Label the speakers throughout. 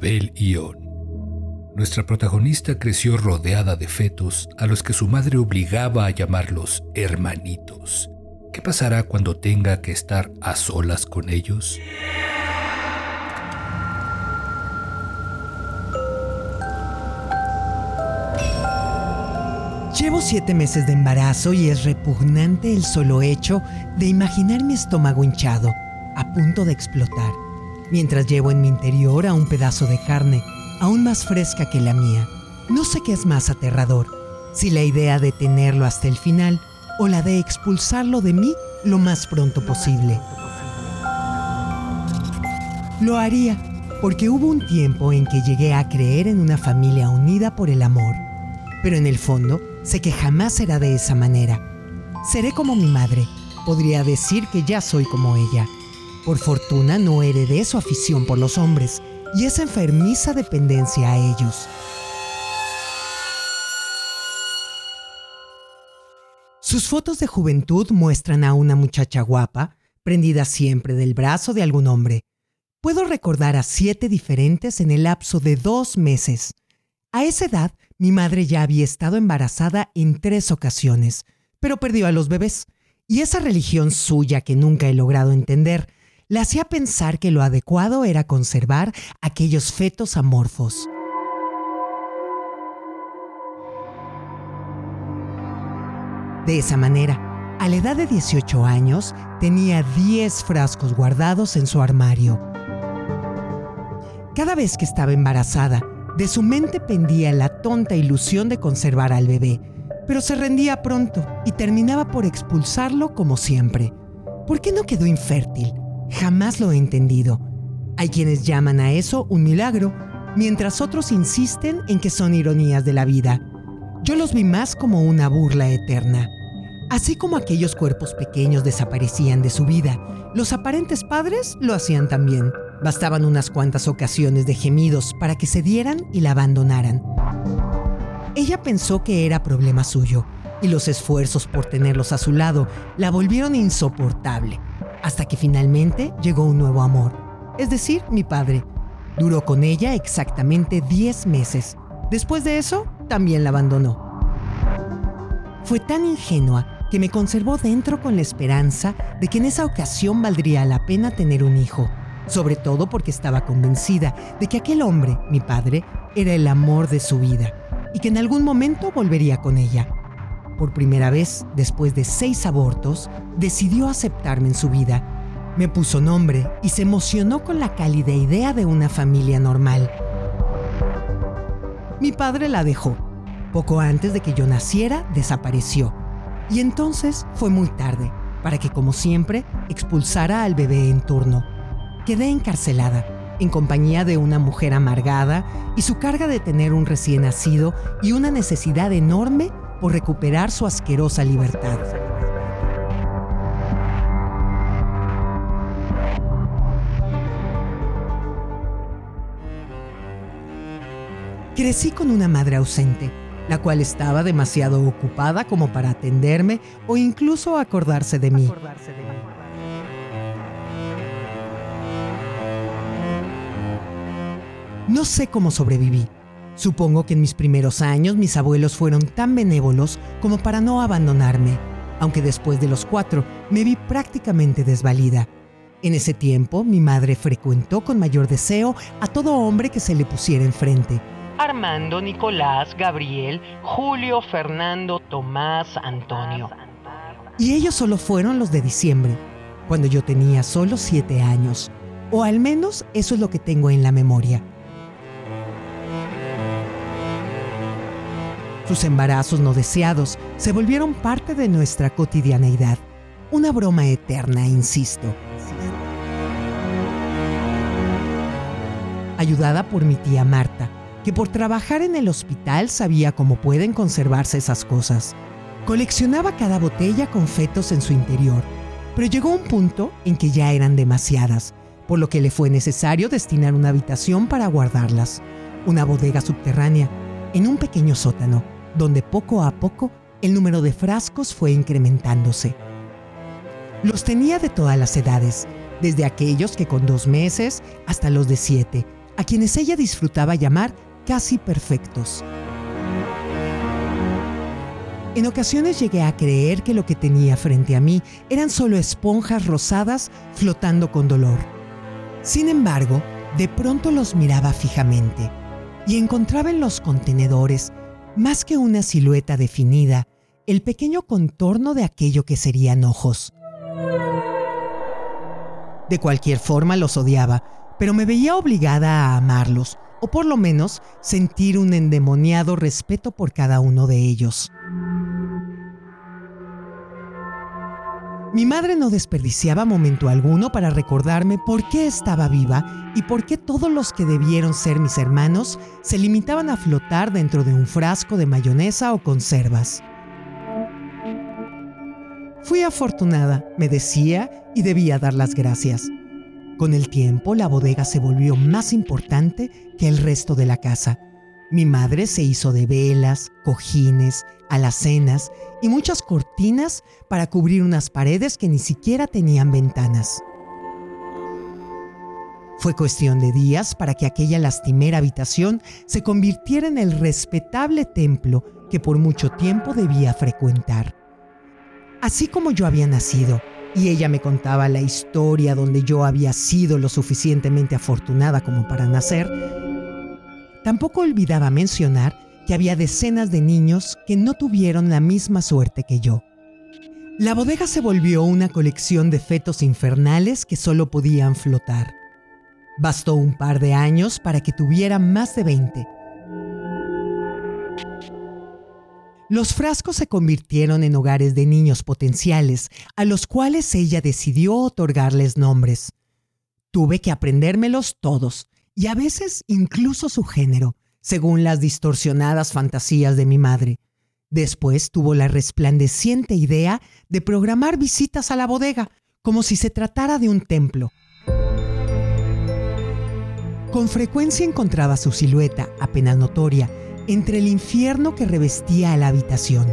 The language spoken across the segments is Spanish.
Speaker 1: Isabel Ión. Nuestra protagonista creció rodeada de fetos a los que su madre obligaba a llamarlos hermanitos. ¿Qué pasará cuando tenga que estar a solas con ellos?
Speaker 2: Llevo siete meses de embarazo y es repugnante el solo hecho de imaginar mi estómago hinchado, a punto de explotar, mientras llevo en mi interior a un pedazo de carne aún más fresca que la mía. No sé qué es más aterrador, si la idea de tenerlo hasta el final o la de expulsarlo de mí lo más pronto posible. Lo haría porque hubo un tiempo en que llegué a creer en una familia unida por el amor, pero en el fondo Sé que jamás será de esa manera. Seré como mi madre. Podría decir que ya soy como ella. Por fortuna no heredé su afición por los hombres y esa enfermiza dependencia a ellos. Sus fotos de juventud muestran a una muchacha guapa, prendida siempre del brazo de algún hombre. Puedo recordar a siete diferentes en el lapso de dos meses. A esa edad mi madre ya había estado embarazada en tres ocasiones, pero perdió a los bebés. Y esa religión suya que nunca he logrado entender, le hacía pensar que lo adecuado era conservar aquellos fetos amorfos. De esa manera, a la edad de 18 años, tenía 10 frascos guardados en su armario. Cada vez que estaba embarazada, de su mente pendía la tonta ilusión de conservar al bebé, pero se rendía pronto y terminaba por expulsarlo como siempre. ¿Por qué no quedó infértil? Jamás lo he entendido. Hay quienes llaman a eso un milagro, mientras otros insisten en que son ironías de la vida. Yo los vi más como una burla eterna. Así como aquellos cuerpos pequeños desaparecían de su vida, los aparentes padres lo hacían también. Bastaban unas cuantas ocasiones de gemidos para que se dieran y la abandonaran. Ella pensó que era problema suyo y los esfuerzos por tenerlos a su lado la volvieron insoportable, hasta que finalmente llegó un nuevo amor, es decir, mi padre. Duró con ella exactamente 10 meses. Después de eso, también la abandonó. Fue tan ingenua que me conservó dentro con la esperanza de que en esa ocasión valdría la pena tener un hijo sobre todo porque estaba convencida de que aquel hombre, mi padre, era el amor de su vida y que en algún momento volvería con ella. Por primera vez, después de seis abortos, decidió aceptarme en su vida. Me puso nombre y se emocionó con la cálida idea de una familia normal. Mi padre la dejó. Poco antes de que yo naciera, desapareció. Y entonces fue muy tarde, para que, como siempre, expulsara al bebé en turno quedé encarcelada en compañía de una mujer amargada y su carga de tener un recién nacido y una necesidad enorme por recuperar su asquerosa libertad. Crecí con una madre ausente, la cual estaba demasiado ocupada como para atenderme o incluso acordarse de mí. No sé cómo sobreviví. Supongo que en mis primeros años mis abuelos fueron tan benévolos como para no abandonarme, aunque después de los cuatro me vi prácticamente desvalida. En ese tiempo mi madre frecuentó con mayor deseo a todo hombre que se le pusiera enfrente. Armando, Nicolás, Gabriel, Julio, Fernando, Tomás, Antonio. Y ellos solo fueron los de diciembre, cuando yo tenía solo siete años. O al menos eso es lo que tengo en la memoria. Sus embarazos no deseados se volvieron parte de nuestra cotidianeidad. Una broma eterna, insisto. Ayudada por mi tía Marta, que por trabajar en el hospital sabía cómo pueden conservarse esas cosas. Coleccionaba cada botella con fetos en su interior, pero llegó un punto en que ya eran demasiadas, por lo que le fue necesario destinar una habitación para guardarlas, una bodega subterránea, en un pequeño sótano donde poco a poco el número de frascos fue incrementándose. Los tenía de todas las edades, desde aquellos que con dos meses hasta los de siete, a quienes ella disfrutaba llamar casi perfectos. En ocasiones llegué a creer que lo que tenía frente a mí eran solo esponjas rosadas flotando con dolor. Sin embargo, de pronto los miraba fijamente y encontraba en los contenedores, más que una silueta definida, el pequeño contorno de aquello que serían ojos. De cualquier forma los odiaba, pero me veía obligada a amarlos, o por lo menos sentir un endemoniado respeto por cada uno de ellos. Mi madre no desperdiciaba momento alguno para recordarme por qué estaba viva y por qué todos los que debieron ser mis hermanos se limitaban a flotar dentro de un frasco de mayonesa o conservas. Fui afortunada, me decía, y debía dar las gracias. Con el tiempo, la bodega se volvió más importante que el resto de la casa. Mi madre se hizo de velas, cojines, alacenas y muchas cortinas para cubrir unas paredes que ni siquiera tenían ventanas. Fue cuestión de días para que aquella lastimera habitación se convirtiera en el respetable templo que por mucho tiempo debía frecuentar. Así como yo había nacido y ella me contaba la historia donde yo había sido lo suficientemente afortunada como para nacer, tampoco olvidaba mencionar que había decenas de niños que no tuvieron la misma suerte que yo. La bodega se volvió una colección de fetos infernales que solo podían flotar. Bastó un par de años para que tuviera más de 20 Los frascos se convirtieron en hogares de niños potenciales, a los cuales ella decidió otorgarles nombres. Tuve que aprendérmelos todos, y a veces incluso su género, según las distorsionadas fantasías de mi madre. Después tuvo la resplandeciente idea de programar visitas a la bodega, como si se tratara de un templo. Con frecuencia encontraba su silueta, apenas notoria, entre el infierno que revestía la habitación.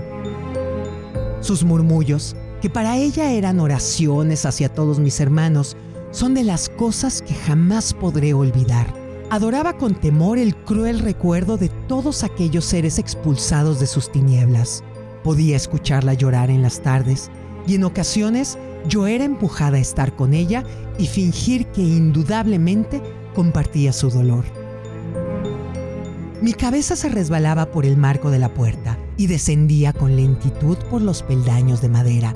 Speaker 2: Sus murmullos, que para ella eran oraciones hacia todos mis hermanos, son de las cosas que jamás podré olvidar. Adoraba con temor el cruel recuerdo de todos aquellos seres expulsados de sus tinieblas. Podía escucharla llorar en las tardes y en ocasiones yo era empujada a estar con ella y fingir que indudablemente compartía su dolor. Mi cabeza se resbalaba por el marco de la puerta y descendía con lentitud por los peldaños de madera.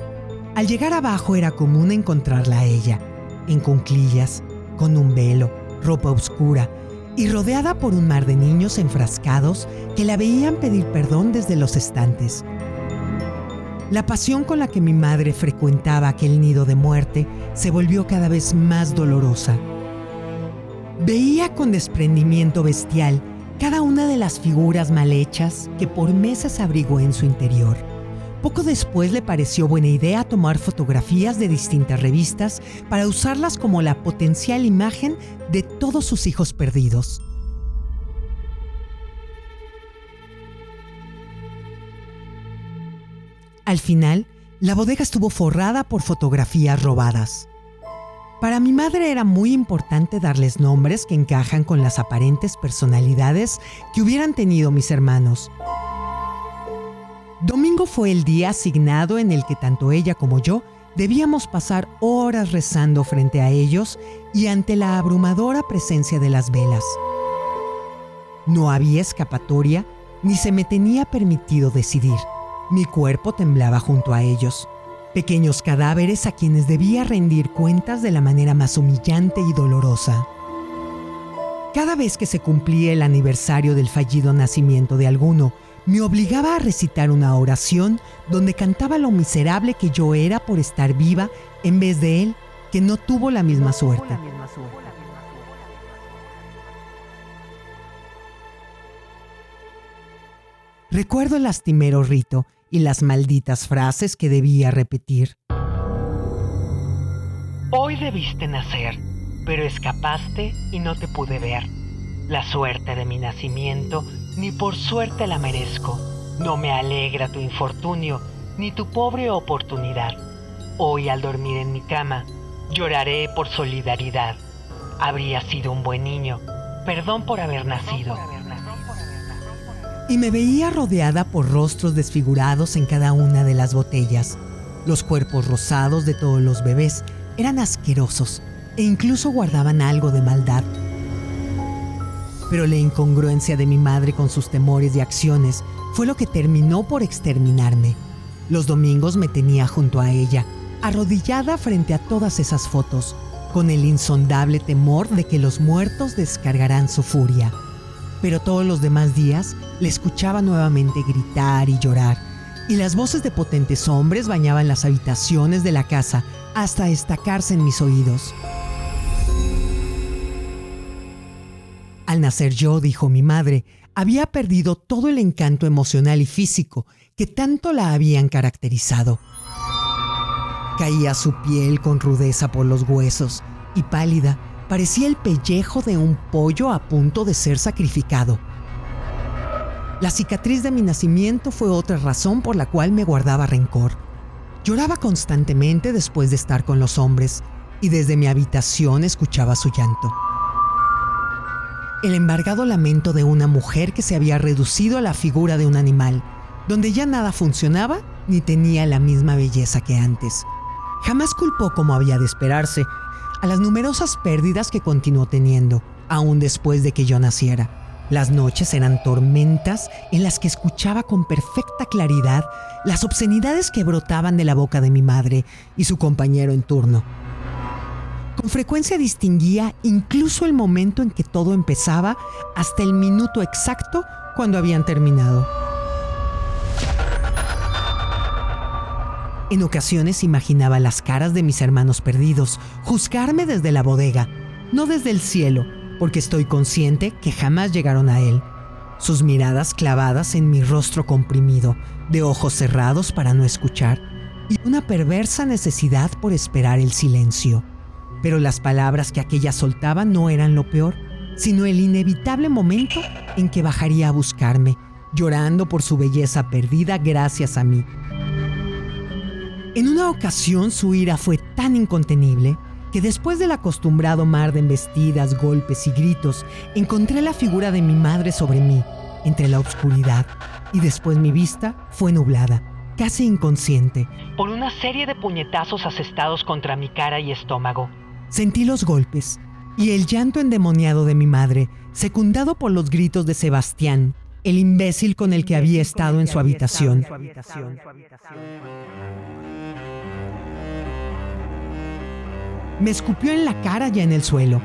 Speaker 2: Al llegar abajo era común encontrarla a ella, en cunclillas, con un velo, ropa oscura y rodeada por un mar de niños enfrascados que la veían pedir perdón desde los estantes. La pasión con la que mi madre frecuentaba aquel nido de muerte se volvió cada vez más dolorosa. Veía con desprendimiento bestial cada una de las figuras mal hechas que por meses abrigó en su interior. Poco después le pareció buena idea tomar fotografías de distintas revistas para usarlas como la potencial imagen de todos sus hijos perdidos. Al final, la bodega estuvo forrada por fotografías robadas. Para mi madre era muy importante darles nombres que encajan con las aparentes personalidades que hubieran tenido mis hermanos. Domingo fue el día asignado en el que tanto ella como yo debíamos pasar horas rezando frente a ellos y ante la abrumadora presencia de las velas. No había escapatoria ni se me tenía permitido decidir. Mi cuerpo temblaba junto a ellos pequeños cadáveres a quienes debía rendir cuentas de la manera más humillante y dolorosa. Cada vez que se cumplía el aniversario del fallido nacimiento de alguno, me obligaba a recitar una oración donde cantaba lo miserable que yo era por estar viva en vez de él, que no tuvo la misma suerte. Recuerdo el lastimero rito y las malditas frases que debía repetir.
Speaker 3: Hoy debiste nacer, pero escapaste y no te pude ver. La suerte de mi nacimiento ni por suerte la merezco. No me alegra tu infortunio ni tu pobre oportunidad. Hoy al dormir en mi cama, Lloraré por solidaridad. Habría sido un buen niño. Perdón por haber nacido.
Speaker 2: Y me veía rodeada por rostros desfigurados en cada una de las botellas. Los cuerpos rosados de todos los bebés eran asquerosos e incluso guardaban algo de maldad. Pero la incongruencia de mi madre con sus temores y acciones fue lo que terminó por exterminarme. Los domingos me tenía junto a ella, arrodillada frente a todas esas fotos, con el insondable temor de que los muertos descargarán su furia. Pero todos los demás días le escuchaba nuevamente gritar y llorar, y las voces de potentes hombres bañaban las habitaciones de la casa hasta destacarse en mis oídos. Al nacer yo, dijo mi madre, había perdido todo el encanto emocional y físico que tanto la habían caracterizado. Caía su piel con rudeza por los huesos y pálida parecía el pellejo de un pollo a punto de ser sacrificado. La cicatriz de mi nacimiento fue otra razón por la cual me guardaba rencor. Lloraba constantemente después de estar con los hombres y desde mi habitación escuchaba su llanto. El embargado lamento de una mujer que se había reducido a la figura de un animal, donde ya nada funcionaba ni tenía la misma belleza que antes. Jamás culpó, como había de esperarse, a las numerosas pérdidas que continuó teniendo, aún después de que yo naciera. Las noches eran tormentas en las que escuchaba con perfecta claridad las obscenidades que brotaban de la boca de mi madre y su compañero en turno. Con frecuencia distinguía incluso el momento en que todo empezaba hasta el minuto exacto cuando habían terminado. En ocasiones imaginaba las caras de mis hermanos perdidos, juzgarme desde la bodega, no desde el cielo, porque estoy consciente que jamás llegaron a él. Sus miradas clavadas en mi rostro comprimido, de ojos cerrados para no escuchar, y una perversa necesidad por esperar el silencio. Pero las palabras que aquella soltaba no eran lo peor, sino el inevitable momento en que bajaría a buscarme, llorando por su belleza perdida gracias a mí en una ocasión su ira fue tan incontenible que después del acostumbrado mar de embestidas, golpes y gritos, encontré la figura de mi madre sobre mí, entre la oscuridad, y después mi vista fue nublada, casi inconsciente.
Speaker 3: Por una serie de puñetazos asestados contra mi cara y estómago.
Speaker 2: Sentí los golpes y el llanto endemoniado de mi madre, secundado por los gritos de Sebastián, el imbécil con el que había estado en su habitación. Me escupió en la cara y en el suelo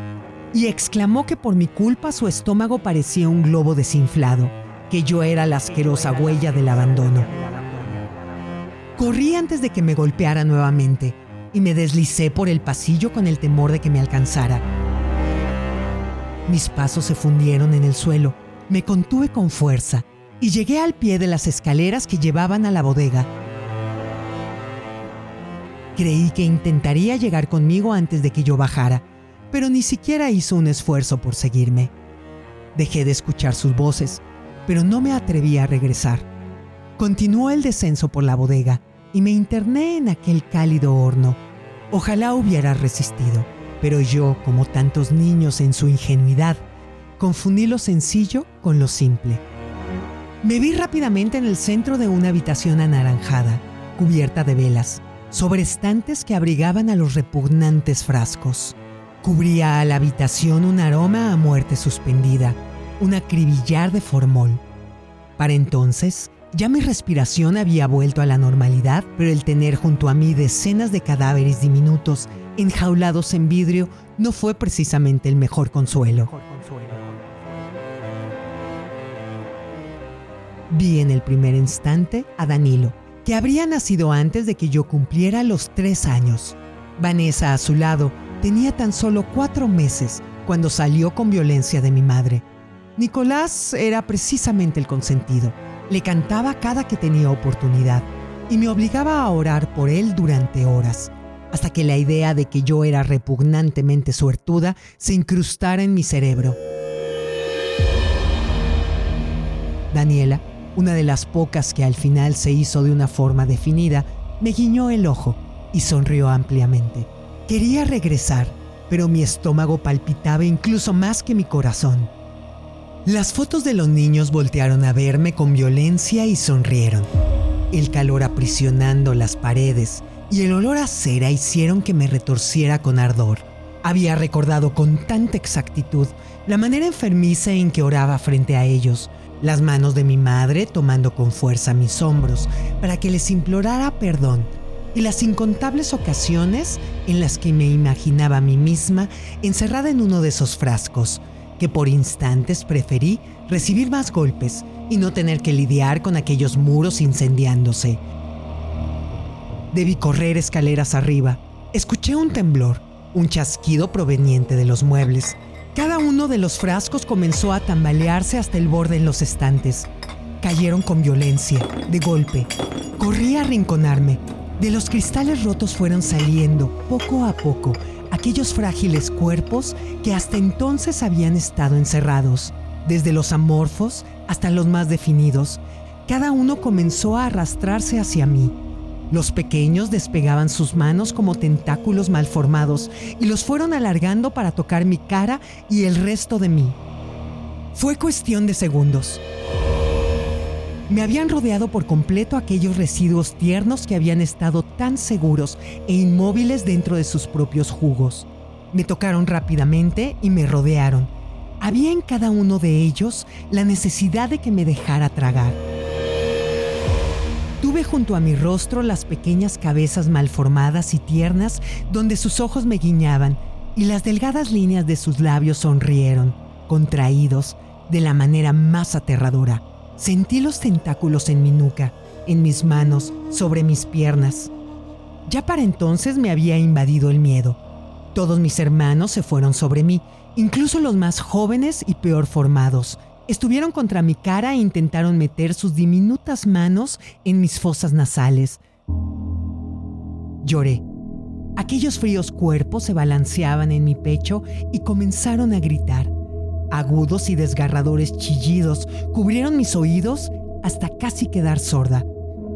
Speaker 2: y exclamó que por mi culpa su estómago parecía un globo desinflado, que yo era la asquerosa huella del abandono. Corrí antes de que me golpeara nuevamente y me deslicé por el pasillo con el temor de que me alcanzara. Mis pasos se fundieron en el suelo, me contuve con fuerza y llegué al pie de las escaleras que llevaban a la bodega Creí que intentaría llegar conmigo antes de que yo bajara, pero ni siquiera hizo un esfuerzo por seguirme. Dejé de escuchar sus voces, pero no me atreví a regresar. Continuó el descenso por la bodega y me interné en aquel cálido horno. Ojalá hubiera resistido, pero yo, como tantos niños en su ingenuidad, confundí lo sencillo con lo simple. Me vi rápidamente en el centro de una habitación anaranjada, cubierta de velas sobre estantes que abrigaban a los repugnantes frascos. Cubría a la habitación un aroma a muerte suspendida, un acribillar de formol. Para entonces, ya mi respiración había vuelto a la normalidad, pero el tener junto a mí decenas de cadáveres diminutos enjaulados en vidrio no fue precisamente el mejor consuelo. Vi en el primer instante a Danilo, que habría nacido antes de que yo cumpliera los tres años. Vanessa, a su lado, tenía tan solo cuatro meses cuando salió con violencia de mi madre. Nicolás era precisamente el consentido. Le cantaba cada que tenía oportunidad y me obligaba a orar por él durante horas, hasta que la idea de que yo era repugnantemente suertuda se incrustara en mi cerebro. Daniela una de las pocas que al final se hizo de una forma definida, me guiñó el ojo y sonrió ampliamente. Quería regresar, pero mi estómago palpitaba incluso más que mi corazón. Las fotos de los niños voltearon a verme con violencia y sonrieron. El calor aprisionando las paredes y el olor a cera hicieron que me retorciera con ardor. Había recordado con tanta exactitud la manera enfermiza en que oraba frente a ellos, las manos de mi madre tomando con fuerza mis hombros para que les implorara perdón y las incontables ocasiones en las que me imaginaba a mí misma encerrada en uno de esos frascos, que por instantes preferí recibir más golpes y no tener que lidiar con aquellos muros incendiándose. Debí correr escaleras arriba. Escuché un temblor, un chasquido proveniente de los muebles. Cada uno de los frascos comenzó a tambalearse hasta el borde en los estantes. Cayeron con violencia, de golpe. Corrí a arrinconarme. De los cristales rotos fueron saliendo, poco a poco, aquellos frágiles cuerpos que hasta entonces habían estado encerrados. Desde los amorfos hasta los más definidos, cada uno comenzó a arrastrarse hacia mí. Los pequeños despegaban sus manos como tentáculos malformados y los fueron alargando para tocar mi cara y el resto de mí. Fue cuestión de segundos. Me habían rodeado por completo aquellos residuos tiernos que habían estado tan seguros e inmóviles dentro de sus propios jugos. Me tocaron rápidamente y me rodearon. Había en cada uno de ellos la necesidad de que me dejara tragar. Tuve junto a mi rostro las pequeñas cabezas malformadas y tiernas donde sus ojos me guiñaban y las delgadas líneas de sus labios sonrieron, contraídos de la manera más aterradora. Sentí los tentáculos en mi nuca, en mis manos, sobre mis piernas. Ya para entonces me había invadido el miedo. Todos mis hermanos se fueron sobre mí, incluso los más jóvenes y peor formados, Estuvieron contra mi cara e intentaron meter sus diminutas manos en mis fosas nasales. Lloré. Aquellos fríos cuerpos se balanceaban en mi pecho y comenzaron a gritar. Agudos y desgarradores chillidos cubrieron mis oídos hasta casi quedar sorda.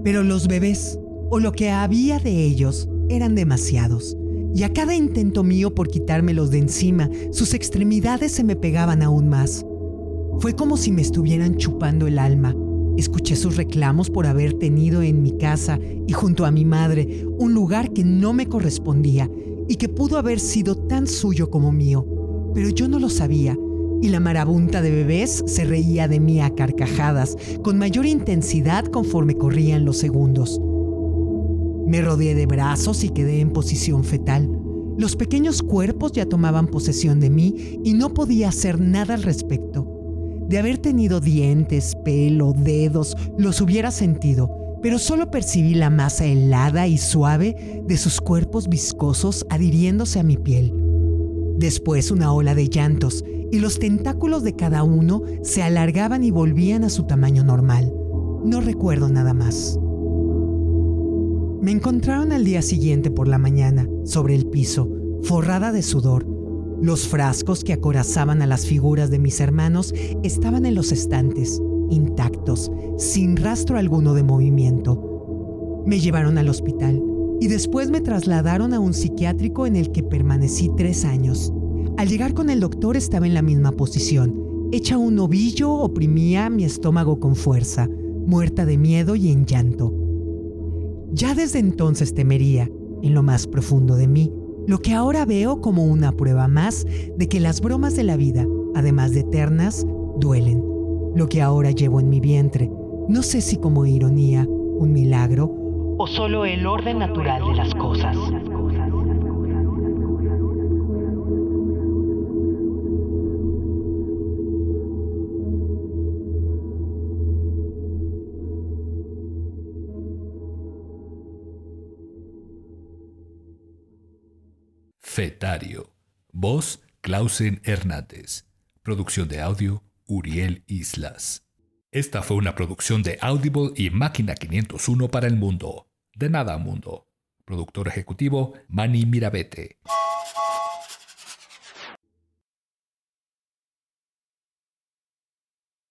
Speaker 2: Pero los bebés, o lo que había de ellos, eran demasiados. Y a cada intento mío por quitármelos de encima, sus extremidades se me pegaban aún más. Fue como si me estuvieran chupando el alma. Escuché sus reclamos por haber tenido en mi casa y junto a mi madre un lugar que no me correspondía y que pudo haber sido tan suyo como mío. Pero yo no lo sabía y la marabunta de bebés se reía de mí a carcajadas con mayor intensidad conforme corrían los segundos. Me rodeé de brazos y quedé en posición fetal. Los pequeños cuerpos ya tomaban posesión de mí y no podía hacer nada al respecto. De haber tenido dientes, pelo, dedos, los hubiera sentido, pero solo percibí la masa helada y suave de sus cuerpos viscosos adhiriéndose a mi piel. Después una ola de llantos y los tentáculos de cada uno se alargaban y volvían a su tamaño normal. No recuerdo nada más. Me encontraron al día siguiente por la mañana, sobre el piso, forrada de sudor, los frascos que acorazaban a las figuras de mis hermanos estaban en los estantes, intactos, sin rastro alguno de movimiento. Me llevaron al hospital y después me trasladaron a un psiquiátrico en el que permanecí tres años. Al llegar con el doctor estaba en la misma posición. Hecha un ovillo oprimía mi estómago con fuerza, muerta de miedo y en llanto. Ya desde entonces temería, en lo más profundo de mí, lo que ahora veo como una prueba más de que las bromas de la vida, además de eternas, duelen. Lo que ahora llevo en mi vientre, no sé si como ironía, un milagro,
Speaker 3: o solo el orden natural de las cosas.
Speaker 1: Fetario. Voz Clausen Hernández. Producción de audio Uriel Islas. Esta fue una producción de Audible y Máquina 501 para el mundo. De nada mundo. Productor ejecutivo Manny Mirabete.